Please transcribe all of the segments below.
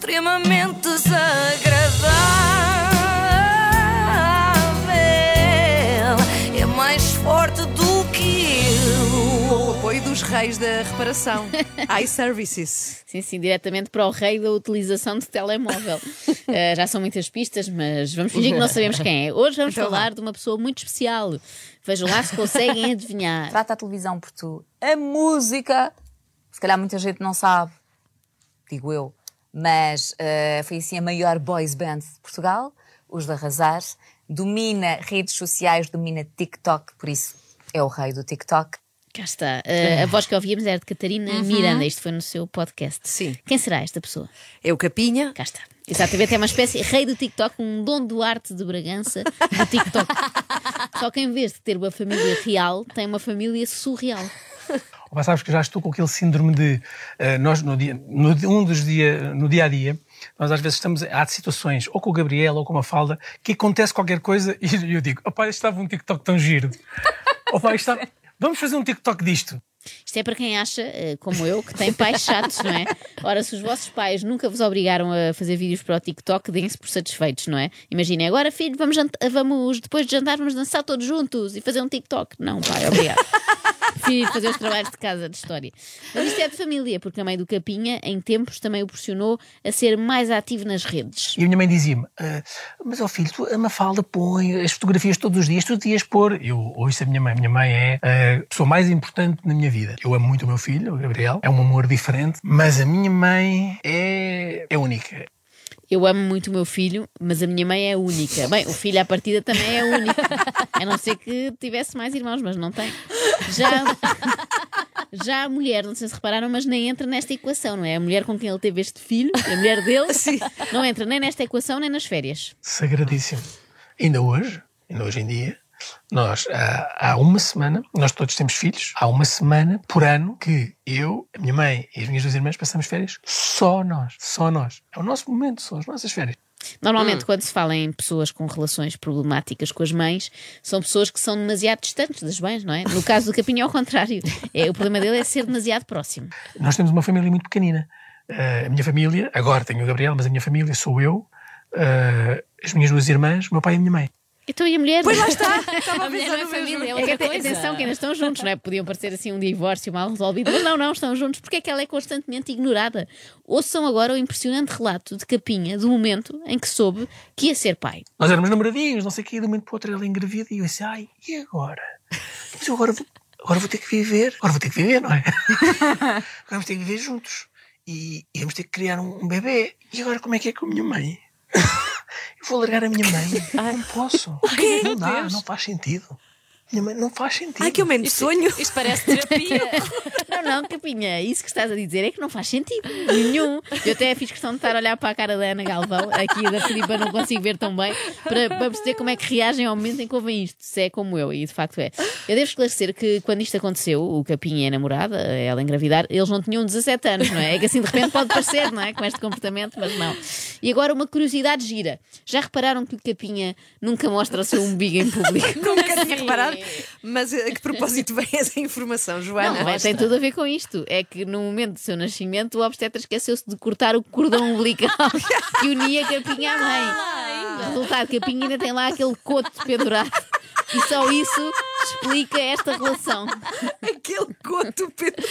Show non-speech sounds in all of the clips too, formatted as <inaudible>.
extremamente desagradável. É mais forte do que eu. O apoio dos reis da reparação. <laughs> iServices. Sim, sim, diretamente para o rei da utilização de telemóvel. Uh, <laughs> já são muitas pistas, mas vamos fingir que não sabemos quem é. Hoje vamos Então falar de uma pessoa muito especial. Vejam lá se conseguem adivinhar. <laughs> Trata a televisão por tu. A música, se calhar muita gente não sabe, digo eu, mas eh, foi assim a maior boys band de Portugal, os de Arrasar. Domina redes sociais, domina TikTok, por isso é o rei do TikTok. Cá está. Uh, a voz que ouvíamos era de Catarina Miranda. Isto foi no seu podcast. Sim. Quem será esta pessoa? É o Capinha. Cá está. Exatamente, é uma espécie rei do TikTok, um Dom Duarte de Bragança do TikTok. <laughs> Só que em vez de ter uma família real, tem uma família surreal. Mas sabes que já estou com aquele síndrome de eh, nós no dia, no, um dos dia, no dia a dia, nós às vezes estamos, há situações, ou com o Gabriel ou com uma falda, que acontece qualquer coisa e <laughs> eu digo, opá, isto estava um TikTok tão giro. <laughs> opá, isto estava, vamos fazer um TikTok disto. Isto é para quem acha, eh, como eu, que tem pais chatos, não é? Ora, se os vossos pais nunca vos obrigaram a fazer vídeos para o TikTok, deem-se por satisfeitos, não é? Imaginem, agora filho, vamos, vamos depois de jantar, vamos dançar todos juntos e fazer um TikTok. Não, pai, obrigado. <laughs> Ir fazer os trabalhos de casa de história. Mas isto é de família, porque a mãe do Capinha, em tempos, também o pressionou a ser mais ativo nas redes. E a minha mãe dizia-me, "Ah, mas ó filho, tu, a Mafalda põe as fotografias todos os dias, tu devias pôr. Eu ouço a minha mãe, a minha mãe é a pessoa mais importante na minha vida. Eu amo muito o meu filho, o Gabriel, é um amor diferente, mas a minha mãe é, é única. Eu amo muito o meu filho, mas a minha mãe é única. Bem, o filho à partida também é único. A não ser que tivesse mais irmãos, mas não tem. Já, já a mulher, não sei se repararam, mas nem entra nesta equação, não é? A mulher com quem ele teve este filho, a mulher dele, não entra nem nesta equação nem nas férias. Sagradíssimo. Ainda hoje, ainda hoje em dia, nós, há, há uma semana, nós todos temos filhos, há uma semana por ano que eu, a minha mãe e as minhas duas irmãs passamos férias só nós, só nós. É o nosso momento, são as nossas férias. Normalmente, quando se fala em pessoas com relações problemáticas com as mães, são pessoas que são demasiado distantes das mães, não é? No caso do Capinho, é ao contrário. É, o problema dele é ser demasiado próximo. Nós temos uma família muito pequenina. Eh, a minha família, agora tenho o Gabriel, mas a minha família sou eu, eh, as minhas duas irmãs, o meu pai e a minha mãe. Então e a mulher? Pois lá está. <laughs> Estava a A mulher não é família, é É que outra até- coisa. atenção que ainda estão juntos, não é? Podiam parecer assim um divórcio mal resolvido, mas não, não, estão juntos. Porque é que ela é constantemente ignorada? Ouçam agora o impressionante relato de Capinha do momento em que soube que ia ser pai. Nós éramos namoradinhos, não sei o quê, de um momento para o outro ela engravida e eu disse, ai, e agora? Mas eu agora vou, agora vou ter que viver, agora vou ter que viver, não é? <laughs> agora vamos ter que viver juntos e, e vamos ter que criar um, um bebê. E agora como é que é com a minha mãe? Eu vou largar a minha mãe. Não posso. Não dá, não faz sentido. Minha mãe não faz sentido. Ai, que aumento de sonho. Isto parece terapia. <laughs> Não, não, Capinha, isso que estás a dizer é que não faz sentido nenhum. Eu até fiz questão de estar a olhar para a cara da Ana Galvão, aqui da Filipa não consigo ver tão bem, para, para perceber como é que reagem ao momento em que ouvem isto, se é como eu, e de facto é. Eu devo esclarecer que quando isto aconteceu, o Capinha e a namorada, ela engravidar, eles não tinham 17 anos, não é? É que assim de repente pode parecer, não é? Com este comportamento, mas não. E agora uma curiosidade gira. Já repararam que o Capinha nunca mostra o seu umbigo em público? Nunca tinha reparado. <laughs> Mas a que propósito vem essa informação, Joana? Não, é, tem tudo a ver com isto. É que no momento do seu nascimento o obstetra esqueceu-se de cortar o cordão umbilical <laughs> que unia Capinha à mãe. Resultado, Capinha ainda tem lá aquele coto pendurado. E só isso explica esta relação. Aquele coto Pedro.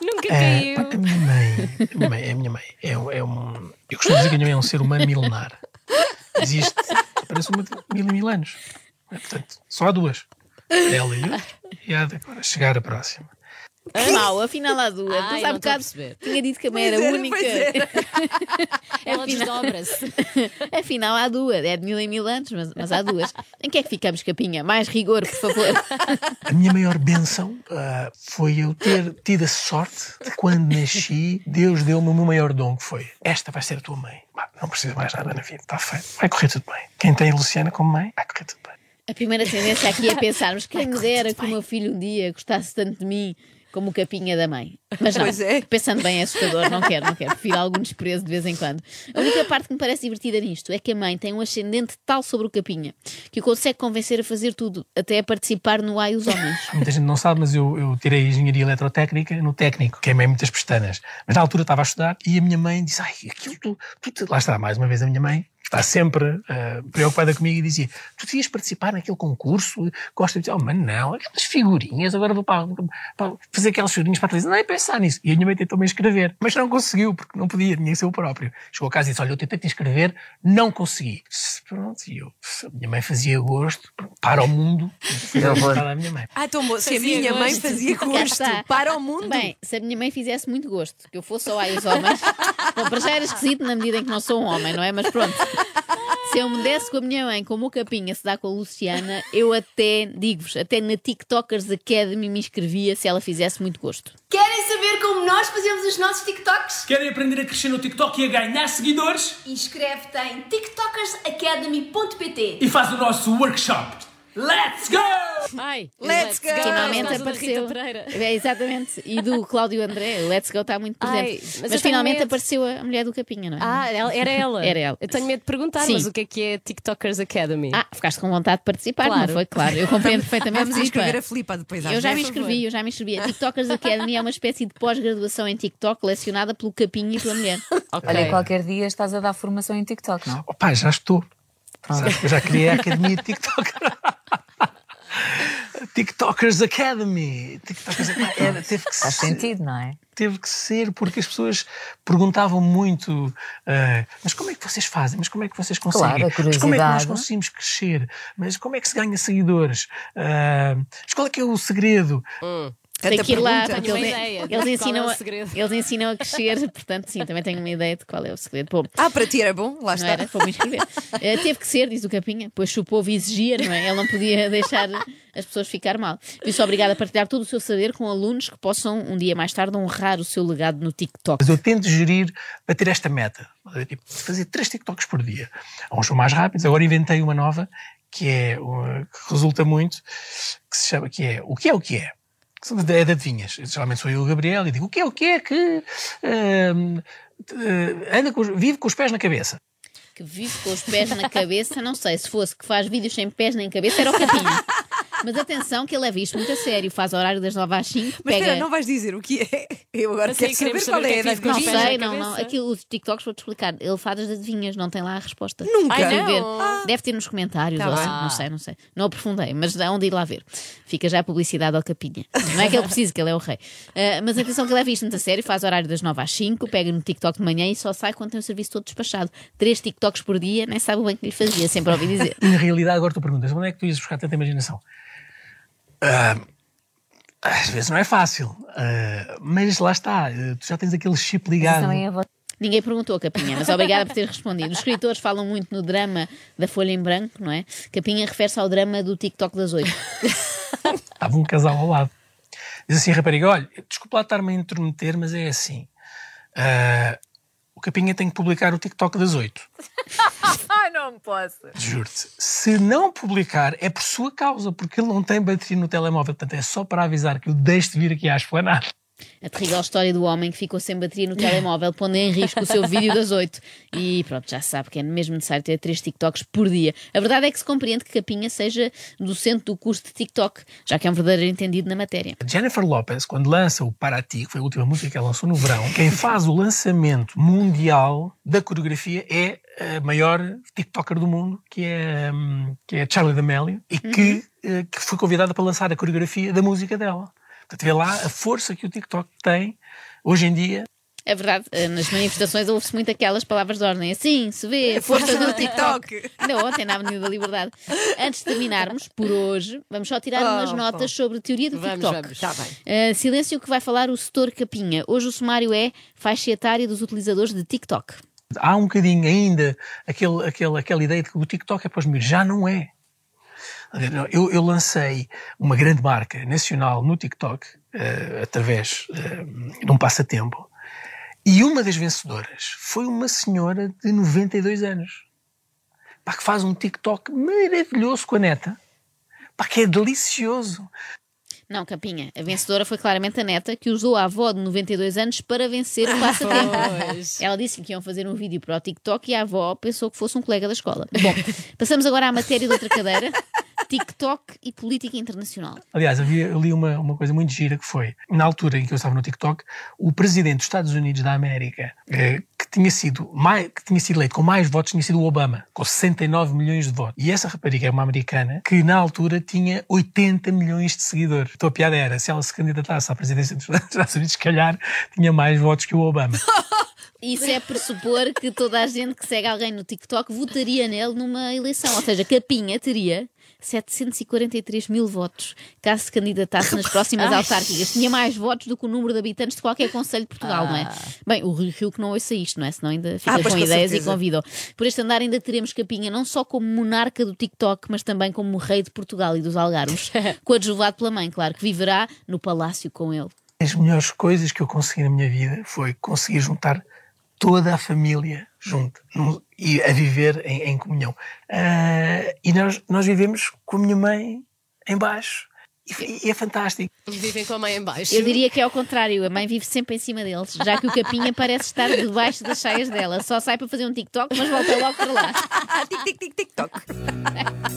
Nunca É, caiu. pá, a minha mãe, a minha mãe, é a minha mãe. É, um- é um, eu costumo dizer que a minha mãe é um ser humano milenar. Existe, parece uma de mil e mil anos. É, portanto, só há duas. Ela e eu. E há de agora chegar a próxima. Mal, afinal há duas. Ai, Mas há bocado perceber. tinha dito que a mãe era Pois era, única. era. <laughs> Ela Afinal- desdobra-se. <laughs> Afinal há duas. É de mil em mil anos, mas, mas há duas. Em que é que ficamos, Capinha? Mais rigor, por favor. A minha maior benção ah, foi eu ter tido a sorte de quando nasci, Deus deu-me o meu maior dom, que foi esta vai ser a tua mãe. Bah, não precisa mais nada na vida, está feito. Vai correr tudo bem. Quem tem a Luciana como mãe, vai correr tudo bem. A primeira tendência aqui é pensarmos quem me dera que o meu filho um dia gostasse tanto de mim como o capinha da mãe. Mas não, Pois é. pensando bem é assustador, não quero, não quero. Prefiro algum desprezo de vez em quando. A única parte que me parece divertida nisto é que a mãe tem um ascendente tal sobre o capinha que o consegue convencer a fazer tudo, até a participar no Ai os Homens. <laughs> Muita gente não sabe, mas eu, eu tirei engenharia eletrotécnica no técnico, queimei muitas pestanas. Mas na altura estava a estudar e a minha mãe disse: Ai, aquilo tu, tu te-" Lá está, mais uma vez a minha mãe. Está sempre eh, preocupada comigo e dizia: Tu devias participar naquele concurso? Gosta de oh, mas não, aquelas figurinhas, agora vou para, para fazer aquelas figurinhas para a televisão. Não é pensar nisso. E a minha mãe tentou-me inscrever, mas não conseguiu, porque não podia, tinha que ser o próprio. Chegou a casa e disse: Olha, eu tentei te inscrever, não consegui. Pronto, e eu, a minha mãe fazia gosto, para o mundo, para a minha mãe. Ah, tão bom. Se a Fazia minha mãe gosto. fazia Cá gosto para o mundo. Bem, se a minha mãe fizesse muito gosto, que eu fosse ao Ai os Homens, <laughs> bom, para já era esquisito na medida em que não sou um homem, não é? Mas pronto. Se eu me desse com a minha mãe como o Capinha se dá com a Luciana, eu até, digo-vos, até na TikTokers Academy me inscrevia se ela fizesse muito gosto. Querem saber como nós fazemos os nossos TikToks? Querem aprender a crescer no TikTok e a ganhar seguidores? Inscreve-te em tiktokersacademy.pt E faz o nosso workshop. Let's go! Ai, Let's go! Finalmente da apareceu. É, exatamente. E do Cláudio André, o Let's Go está muito presente. Ai, mas mas finalmente apareceu a mulher do Capinha, não é? Ah, ela- era ela. Era ela. Eu tenho medo de perguntar, Sim. mas o que é que é TikTokers Academy? Ah, ficaste com vontade de participar, Claro. não foi? Claro, eu compreendo perfeitamente. Vamos inscrever a Filipa depois. Eu já me inscrevi, eu já me inscrevi. A TikTokers Academy é uma espécie de pós-graduação em TikTok lecionada pelo Capinha e pela mulher. Ok. Olha, qualquer dia estás a dar formação em TikTok, não? Pá, já estou. Eu já criei a Academia de TikTok. TikTokers Academy. TikTokers Academy. Era, teve, que Faz ser, sentido, não é? teve que ser, porque as pessoas perguntavam muito: ah, mas como é que vocês fazem? Mas como é que vocês conseguem? Claro, mas como é que nós curiosidade. conseguimos crescer? Mas como é que se ganha seguidores? Ah, mas qual é que é o segredo? Tem que ir lá, pergunta. porque eles, ideia. eles é ensinam, segredo? eles ensinam a crescer, <laughs> portanto, sim, também tenho uma ideia de qual é o segredo. Bom, Ah, para ti era bom? Lá não está. era? Vou-me inscrever. <laughs> Eh, teve que ser, diz o Capinha, pois o povo exigia, não é? Ele não podia <laughs> deixar as pessoas ficar mal. Viu-se obrigado a partilhar todo o seu saber com alunos que possam, um dia mais tarde, honrar o seu legado no TikTok. Mas eu tento gerir para ter esta meta. Tipo, fazer três TikToks por dia. Uns são mais rápidos. Agora inventei uma nova que é uma- que resulta muito, que se chama que é o que é o que é. Que é de adivinhas. Geralmente sou eu o Gabriel e digo o que é o que é que eh, anda com os- vive com os pés na cabeça. Que vive com os pés na cabeça, não sei, se fosse que faz vídeos sem pés nem cabeça, era o Capinha. <laughs> Mas atenção que ele leva isto muito a sério, faz horário das 9 às 5, Mas pega... espera, não vais dizer o que é? Eu agora Assim, quero saber qual saber o que é é Não na sei, não, não. Aquilo, os TikToks, vou-te explicar. Ele faz as adivinhas, não tem lá a resposta. Nunca. Deve Ai, ver. não. Deve ter nos comentários, Tá ou assim, não sei, não sei. Não aprofundei, mas há onde ir lá ver. Fica já a publicidade ao capinha. Não é que ele precise, que ele é o rei. Ah, mas atenção que ele leva isto muito a sério, faz horário das 9 às 5, pega no TikTok de manhã e só sai quando tem o serviço todo despachado. Três TikToks por dia, nem sabe o bem que lhe fazia, sempre ouvi dizer. <laughs> E na realidade, agora tu perguntas, onde é que tu ias buscar tanta imaginação? Ah, às vezes não é fácil, ah, mas lá está, ah, tu já tens aquele chip ligado. é Ninguém perguntou, Capinha, mas obrigada por ter respondido. Os escritores falam muito no drama da Folha em Branco, não é? Capinha refere-se ao drama do TikTok das oito. <laughs> Estava um casal ao lado. Diz assim, rapariga, olha, desculpa lá estar-me a intrometer, mas é assim. ah, o Capinha tem que publicar o TikTok das oito. <laughs> Não posso. Juro-te. Se não publicar, é por sua causa, porque ele não tem bateria no telemóvel. Portanto, é só para avisar que eu deixo de vir aqui à esplanada. A terrível história do homem que ficou sem bateria no telemóvel, pondo em risco o seu vídeo das oito. E pronto, já se sabe que é mesmo necessário ter três TikToks por dia. A verdade é que se compreende que Capinha seja docente do curso de TikTok, já que é um verdadeiro entendido na matéria. Jennifer Lopez, quando lança o Para Ti, que foi a última música que ela lançou no verão, quem faz o lançamento mundial da coreografia é a maior TikToker do mundo, que é, hum, que é Charlie D'Amelio, e que, eh, que foi convidada para lançar a coreografia da música dela. Portanto, vê lá a força que o TikTok tem hoje em dia. É verdade, eh, nas manifestações ouve-se muito aquelas palavras de ordem. Assim se vê a força do TikTok. Ainda ontem na Avenida da Liberdade. Antes de terminarmos, por hoje, vamos só tirar umas Oh, notas sobre teoria do Vamos, TikTok. vamos. Está bem. Uh, silêncio que vai falar o setor Capinha. Hoje o sumário é faixa etária dos utilizadores de TikTok. Há um bocadinho ainda aquele, aquele, aquela ideia de que o TikTok é para os miúdos. Já não é. Eu, eu lancei uma grande marca nacional no TikTok, eh, através eh, de um passatempo, e uma das vencedoras foi uma senhora de 92 anos, pá, que faz um TikTok maravilhoso com a neta, pá, que é delicioso. Não, Capinha. A vencedora foi claramente a neta, que usou a avó de 92 anos para vencer o passatempo. Pois. <laughs> Ela disse que iam fazer um vídeo para o TikTok e a avó pensou que fosse um colega da escola. Bom, passamos agora à matéria de outra cadeira: <laughs> TikTok e política internacional. Aliás, havia ali uma, uma coisa muito gira que foi, na altura em que eu estava no TikTok, o presidente dos Estados Unidos da América, eh, que, tinha sido mais, que tinha sido eleito com mais votos, tinha sido o Obama, com 69 milhões de votos. E essa rapariga é uma americana que, na altura, tinha 80 milhões de seguidores. Então a piada era, se ela se candidatasse à presidência dos <laughs> Estados Unidos, se calhar tinha mais votos que o Obama. <laughs> Isso é pressupor que toda a gente que segue alguém no TikTok votaria nele numa eleição. Ou seja, Capinha teria 743 mil votos caso se candidatasse nas próximas autárquicas. Tinha mais votos do que o número de habitantes de qualquer Conselho de Portugal, não é? Bem, o Rui Rio que não ouça isto, não é? Senão ainda fica Ah, com com ideias certeza. e convidou. Por este andar ainda teremos Capinha não só como monarca do TikTok, mas também como rei de Portugal e dos Algarves, <laughs> coadjuvado pela mãe, claro, que viverá no palácio com ele. As melhores coisas que eu consegui na minha vida foi conseguir juntar toda a família junto num- e a viver em, em comunhão. Ah, e nós, nós vivemos com a minha mãe em baixo. E, e é fantástico. Vivem com a mãe em baixo. Eu diria que é ao contrário, a mãe vive sempre em cima deles, já que o Capinha parece estar debaixo das saias dela. Só sai para fazer um TikTok, mas volta logo para lá. <laughs> tic, tic, tic, toc.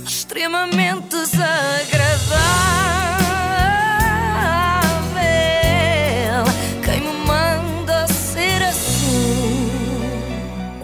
Extremamente desagradável.